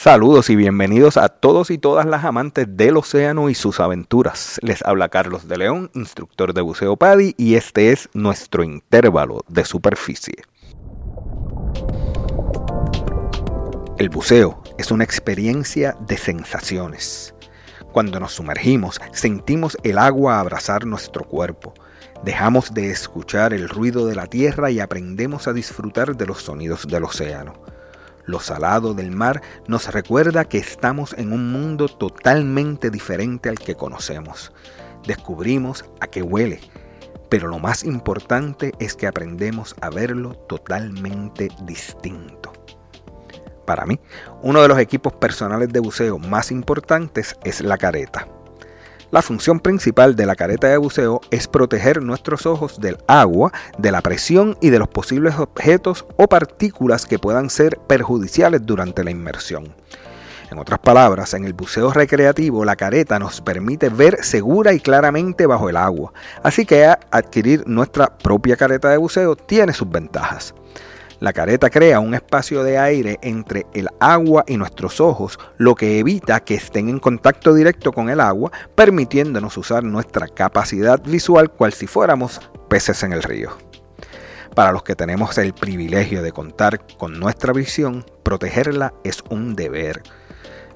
Saludos y bienvenidos a todos y todas las amantes del océano y sus aventuras. Les habla Carlos de León, instructor de buceo PADI, y este es nuestro intervalo de superficie. El buceo es una experiencia de sensaciones. Cuando nos sumergimos, sentimos el agua abrazar nuestro cuerpo. Dejamos de escuchar el ruido de la tierra y aprendemos a disfrutar de los sonidos del océano. Lo salado del mar nos recuerda que estamos en un mundo totalmente diferente al que conocemos. Descubrimos a qué huele, pero lo más importante es que aprendemos a verlo totalmente distinto. Para mí, uno de los equipos personales de buceo más importantes es la careta. La función principal de la careta de buceo es proteger nuestros ojos del agua, de la presión y de los posibles objetos o partículas que puedan ser perjudiciales durante la inmersión. En otras palabras, en el buceo recreativo la careta nos permite ver segura y claramente bajo el agua, así que adquirir nuestra propia careta de buceo tiene sus ventajas. La careta crea un espacio de aire entre el agua y nuestros ojos, lo que evita que estén en contacto directo con el agua, permitiéndonos usar nuestra capacidad visual cual si fuéramos peces en el río. Para los que tenemos el privilegio de contar con nuestra visión, protegerla es un deber.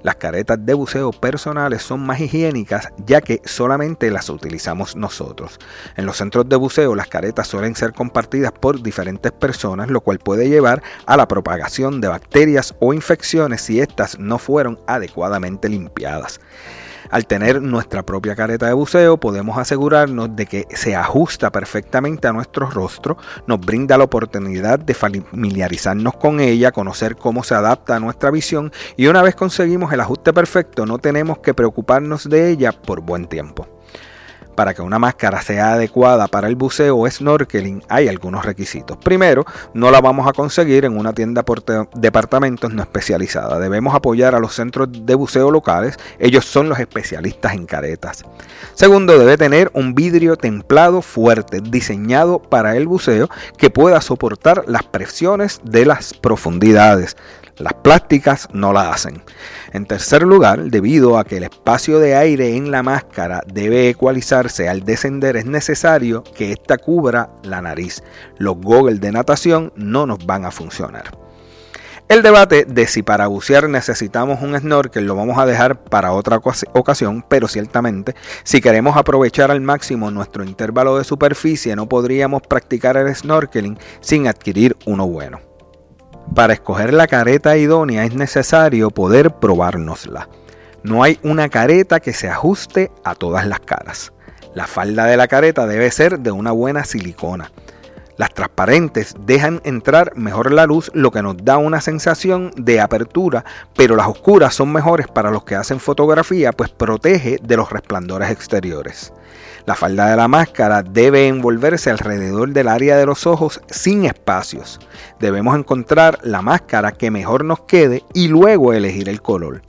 Las caretas de buceo personales son más higiénicas ya que solamente las utilizamos nosotros. En los centros de buceo las caretas suelen ser compartidas por diferentes personas, lo cual puede llevar a la propagación de bacterias o infecciones si éstas no fueron adecuadamente limpiadas. Al tener nuestra propia careta de buceo podemos asegurarnos de que se ajusta perfectamente a nuestro rostro, nos brinda la oportunidad de familiarizarnos con ella, conocer cómo se adapta a nuestra visión y una vez conseguimos el ajuste perfecto no tenemos que preocuparnos de ella por buen tiempo. Para que una máscara sea adecuada para el buceo o snorkeling hay algunos requisitos. Primero, no la vamos a conseguir en una tienda por departamentos no especializada. Debemos apoyar a los centros de buceo locales. Ellos son los especialistas en caretas. Segundo, debe tener un vidrio templado fuerte diseñado para el buceo que pueda soportar las presiones de las profundidades. Las plásticas no la hacen. En tercer lugar, debido a que el espacio de aire en la máscara debe ecualizarse al descender, es necesario que ésta cubra la nariz. Los goggles de natación no nos van a funcionar. El debate de si para bucear necesitamos un snorkel lo vamos a dejar para otra ocasión, pero ciertamente si queremos aprovechar al máximo nuestro intervalo de superficie no podríamos practicar el snorkeling sin adquirir uno bueno. Para escoger la careta idónea es necesario poder probárnosla. No hay una careta que se ajuste a todas las caras. La falda de la careta debe ser de una buena silicona. Las transparentes dejan entrar mejor la luz, lo que nos da una sensación de apertura, pero las oscuras son mejores para los que hacen fotografía, pues protege de los resplandores exteriores. La falda de la máscara debe envolverse alrededor del área de los ojos sin espacios. Debemos encontrar la máscara que mejor nos quede y luego elegir el color.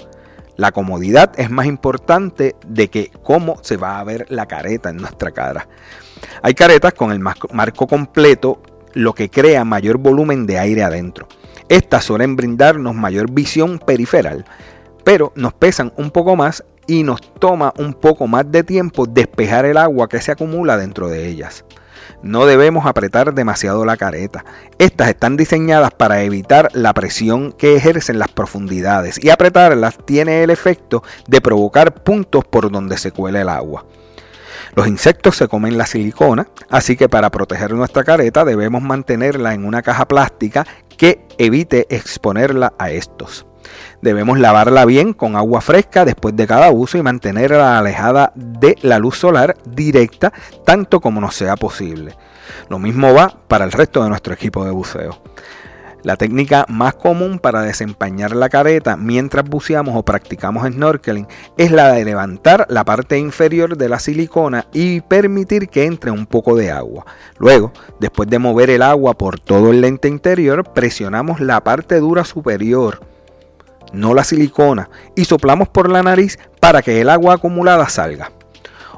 La comodidad es más importante de que cómo se va a ver la careta en nuestra cara. Hay caretas con el marco completo, lo que crea mayor volumen de aire adentro. Estas suelen brindarnos mayor visión periferal, pero nos pesan un poco más y nos toma un poco más de tiempo despejar el agua que se acumula dentro de ellas. No debemos apretar demasiado la careta. Estas están diseñadas para evitar la presión que ejercen las profundidades y apretarlas tiene el efecto de provocar puntos por donde se cuela el agua. Los insectos se comen la silicona, así que para proteger nuestra careta debemos mantenerla en una caja plástica que evite exponerla a estos. Debemos lavarla bien con agua fresca después de cada uso y mantenerla alejada de la luz solar directa tanto como nos sea posible. Lo mismo va para el resto de nuestro equipo de buceo. La técnica más común para desempañar la careta mientras buceamos o practicamos snorkeling es la de levantar la parte inferior de la silicona y permitir que entre un poco de agua. Luego, después de mover el agua por todo el lente interior, presionamos la parte dura superior no la silicona, y soplamos por la nariz para que el agua acumulada salga.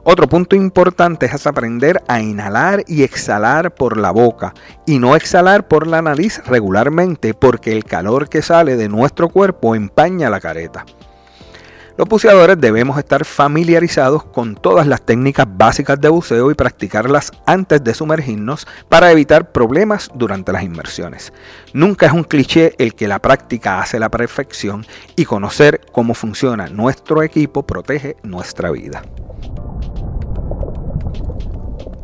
Otro punto importante es aprender a inhalar y exhalar por la boca y no exhalar por la nariz regularmente porque el calor que sale de nuestro cuerpo empaña la careta. Los buceadores debemos estar familiarizados con todas las técnicas básicas de buceo y practicarlas antes de sumergirnos para evitar problemas durante las inmersiones. Nunca es un cliché el que la práctica hace la perfección y conocer cómo funciona nuestro equipo protege nuestra vida.